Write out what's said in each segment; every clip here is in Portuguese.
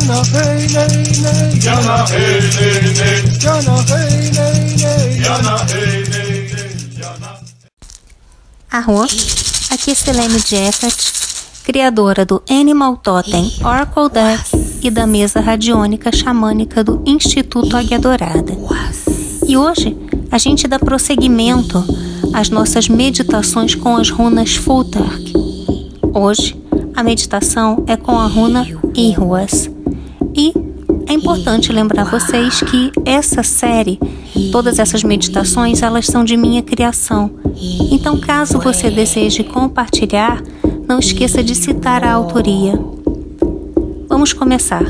Jana hey nay nay Jana hey nay nay Jana hey nay nay Jana hey nay nay Jana Arro, aqui é Selene Jeffert, criadora do Animal Totem Oracle Deck e da mesa radiônica xamânica do Instituto Águia Dourada. E hoje a gente dá prosseguimento às nossas meditações com as runas Futhark. Hoje a meditação é com a runa Irwas. E é importante lembrar vocês que essa série, todas essas meditações, elas são de minha criação. Então, caso você deseje compartilhar, não esqueça de citar a autoria. Vamos começar.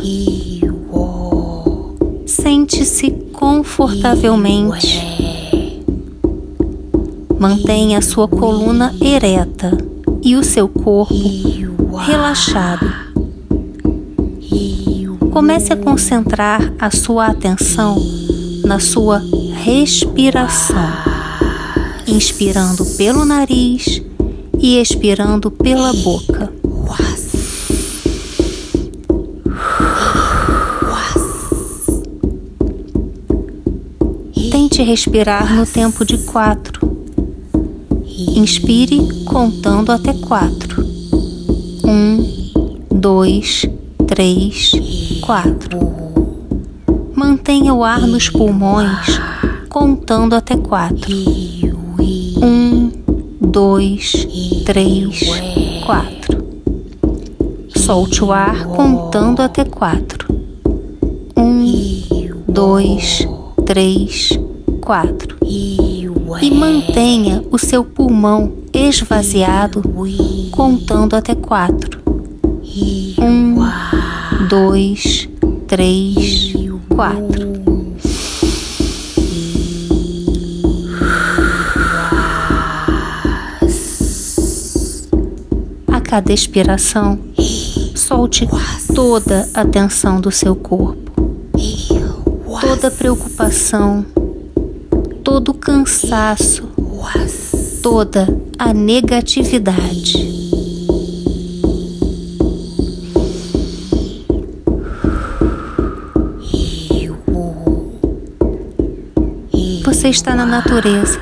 Sente-se confortavelmente. Mantenha a sua coluna ereta e o seu corpo relaxado. Comece a concentrar a sua atenção na sua respiração, inspirando pelo nariz e expirando pela boca. Tente respirar no tempo de quatro. Inspire contando até quatro. Um, dois, três, quatro. Mantenha o ar nos pulmões contando até quatro. Um, dois, três, quatro. Solte o ar contando até quatro. Um, dois, três, quatro. E mantenha o seu pulmão esvaziado contando até quatro. Um, dois, três, quatro. A cada expiração, solte toda a tensão do seu corpo, toda preocupação, todo cansaço, toda a negatividade. Você está na natureza,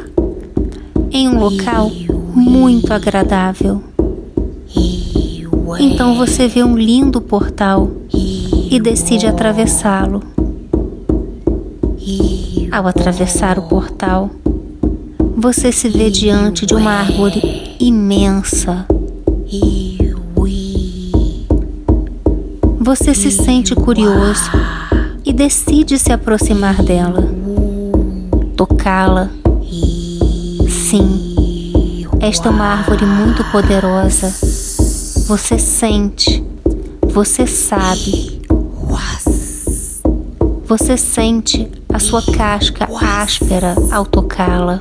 em um local muito agradável. Então você vê um lindo portal e decide atravessá-lo. Ao atravessar o portal, você se vê diante de uma árvore imensa. Você se sente curioso e decide se aproximar dela, tocá-la. Sim, esta é uma árvore muito poderosa. Você sente, você sabe. Você sente a sua casca áspera ao tocá-la.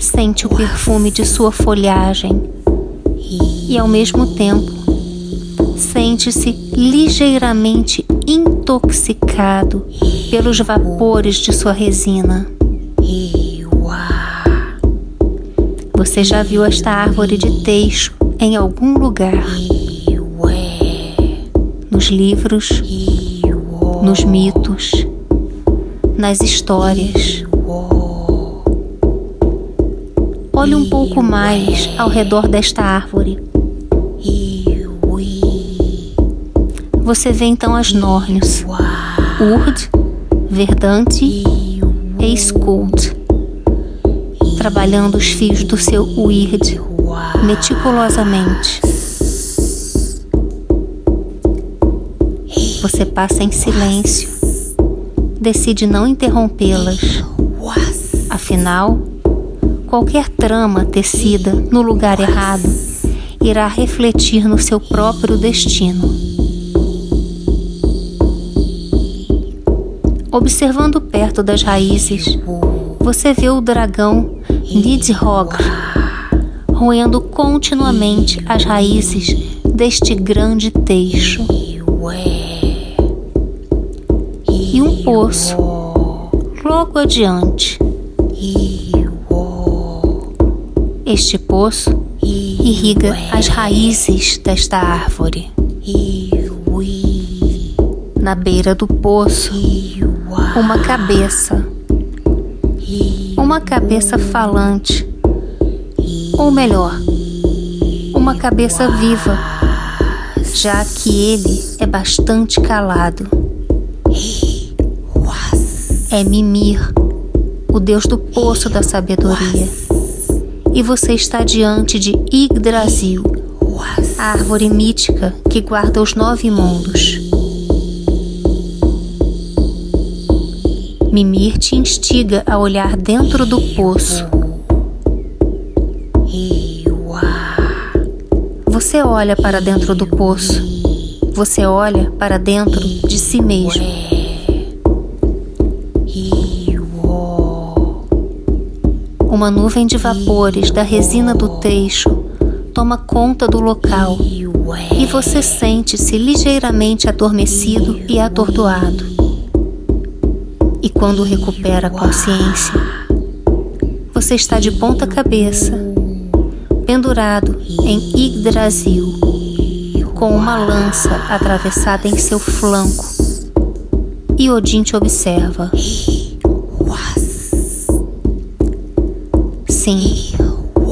Sente o perfume de sua folhagem e, ao mesmo tempo, sente-se ligeiramente intoxicado pelos vapores de sua resina. Você já viu esta árvore de teixo em algum lugar? Nos livros, nos mitos, nas histórias. Olhe um pouco mais ao redor desta árvore. Você vê então as Norns, Urd, Verdante e Skuld, trabalhando os fios do seu Weird meticulosamente. Você passa em silêncio, decide não interrompê-las. Afinal, qualquer trama tecida no lugar errado irá refletir no seu próprio destino. Observando perto das raízes, você vê o dragão Nidhogg roendo continuamente as raízes deste grande teixo. E um poço logo adiante. Este poço irriga as raízes desta árvore. Na beira do poço, uma cabeça. Uma cabeça falante. Ou melhor, uma cabeça viva, já que ele é bastante calado. É Mimir, o deus do poço da sabedoria. E você está diante de Yggdrasil, a árvore mítica que guarda os nove mundos. Mimir te instiga a olhar dentro do poço. Você olha para dentro do poço. Você olha para dentro de si mesmo. Uma nuvem de vapores da resina do teixo toma conta do local e você sente-se ligeiramente adormecido e atordoado. Quando recupera a consciência, você está de ponta cabeça, pendurado em Yggdrasil, com uma lança atravessada em seu flanco. E Odin te observa. Sim,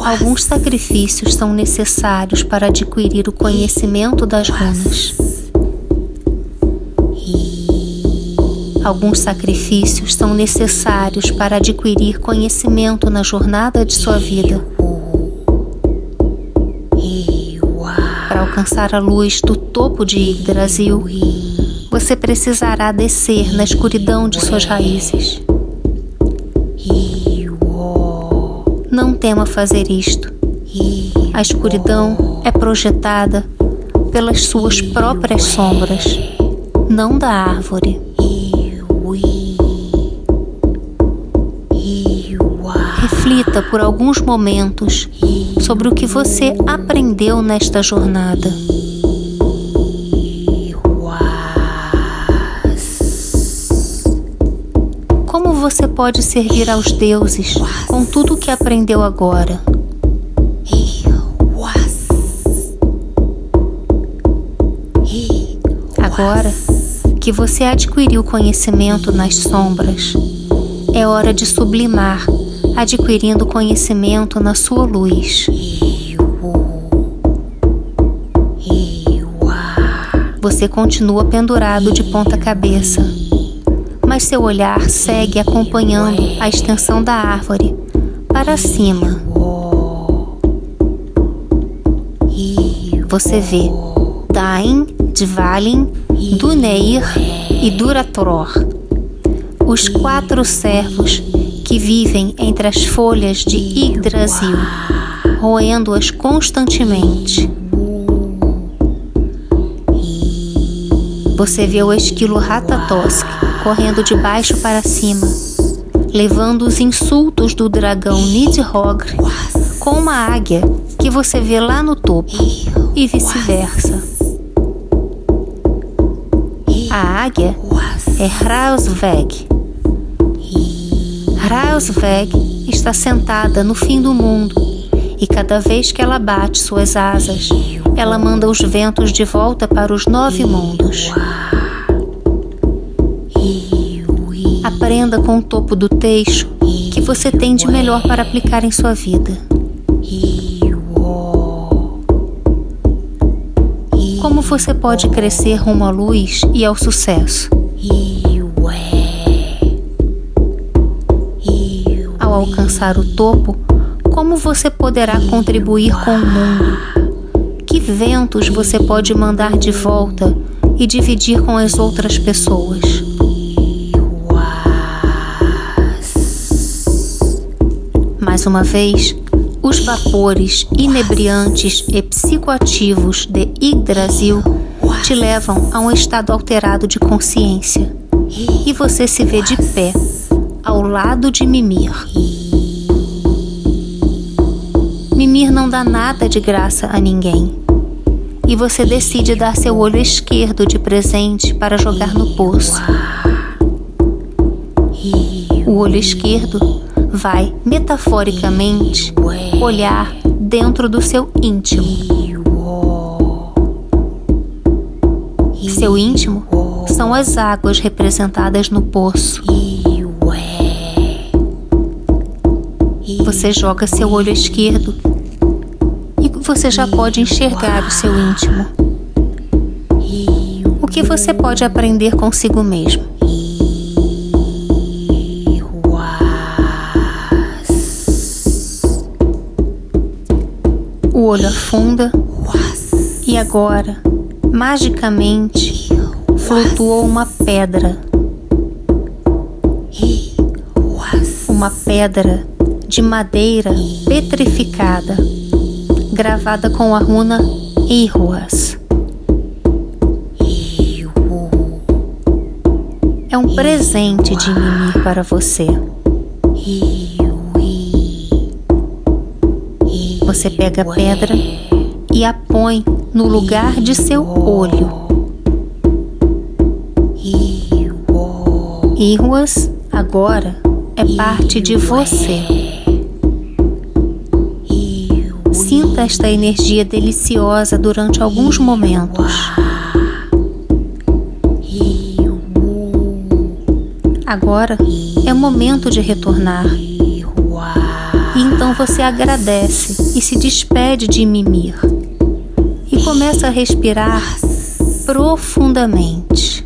alguns sacrifícios são necessários para adquirir o conhecimento das runas. Alguns sacrifícios são necessários para adquirir conhecimento na jornada de sua vida. Para alcançar a luz do topo de Yggdrasil, você precisará descer na escuridão de suas raízes. Não tema fazer isto. A escuridão é projetada pelas suas próprias sombras, não da árvore. Reflita por alguns momentos sobre o que você aprendeu nesta jornada. Como você pode servir aos deuses com tudo o que aprendeu agora? Agora que você adquiriu conhecimento nas sombras, é hora de sublimar, adquirindo conhecimento na sua luz. Você continua pendurado de ponta cabeça, mas seu olhar segue acompanhando a extensão da árvore para cima. Você vê Dain, Dvalin, Duneir e Duratror, os quatro servos que vivem entre as folhas de Yggdrasil, roendo-as constantemente. Você vê o esquilo Ratatosk correndo de baixo para cima, levando os insultos do dragão Nidhogg com uma águia que você vê lá no topo, e vice-versa. A águia é Hrausveg. Hrausveg está sentada no fim do mundo e cada vez que ela bate suas asas, ela manda os ventos de volta para os nove mundos. Aprenda com o topo do teixo que você tem de melhor para aplicar em sua vida. Como você pode crescer rumo à luz e ao sucesso? Ao alcançar o topo, como você poderá contribuir com o mundo? Que ventos você pode mandar de volta e dividir com as outras pessoas? Mais uma vez, os vapores inebriantes e psicoativos de Yggdrasil te levam a um estado alterado de consciência e você se vê de pé, ao lado de Mimir. Mimir não dá nada de graça a ninguém. E você decide dar seu olho esquerdo de presente para jogar no poço. O olho esquerdo vai, metaforicamente, olhar dentro do seu íntimo. Seu íntimo são as águas representadas no poço. Você joga seu olho esquerdo e você já pode enxergar o seu íntimo. O que você pode aprender consigo mesmo? Olho afunda e agora, magicamente, flutuou uma pedra. Uma pedra de madeira petrificada, gravada com a runa Iruas. É um presente de Mimir para você. Você pega a pedra e a põe no lugar de seu olho. Iruas agora é parte de você. Sinta esta energia deliciosa durante alguns momentos. Agora é momento de retornar. Então você agradece e se despede de Mimir. E começa a respirar profundamente.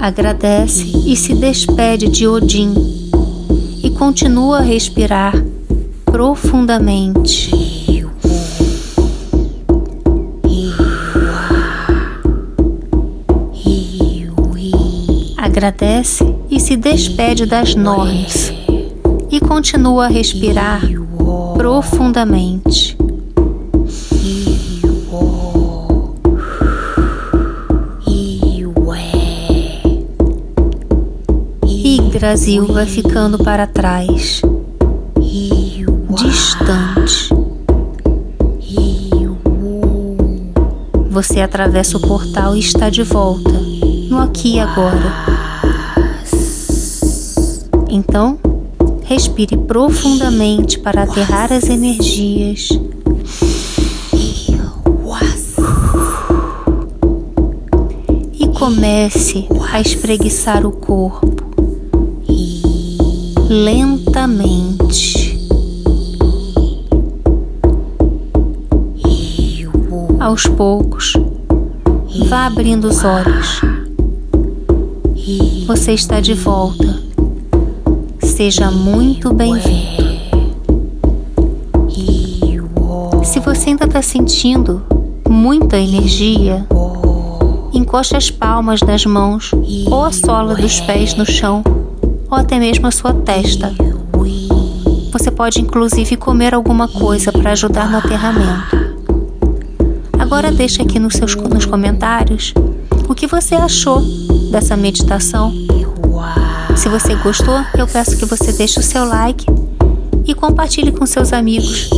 Agradece e se despede de Odin. E continua a respirar profundamente. Agradece e se despede das normas e continua a respirar profundamente. Brasil vai ficando para trás, distante. Você atravessa o portal e está de volta, no aqui e agora. Então, respire profundamente para aterrar as energias. E comece a espreguiçar o corpo lentamente. Aos poucos, vá abrindo os olhos. Você está de volta. Seja muito bem-vindo. Se você ainda está sentindo muita energia, encoste as palmas das mãos ou a sola dos pés no chão ou até mesmo a sua testa. Você pode inclusive comer alguma coisa para ajudar no aterramento. Agora deixe aqui nos seus nos comentários o que você achou dessa meditação. Se você gostou, eu peço que você deixe o seu like e compartilhe com seus amigos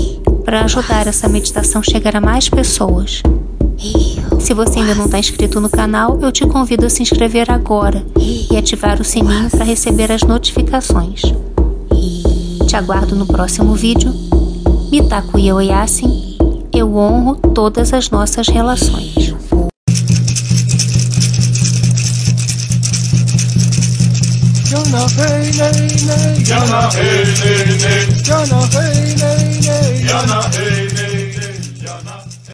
para ajudar essa meditação chegar a mais pessoas. Se você ainda não está inscrito no canal, eu te convido a se inscrever agora e ativar o sininho para receber as notificações. Te aguardo no próximo vídeo. Mitaku Yasin, eu honro todas as nossas relações. Jana hey nay nay Yana hey nay nay Jana hey nay nay Yana hey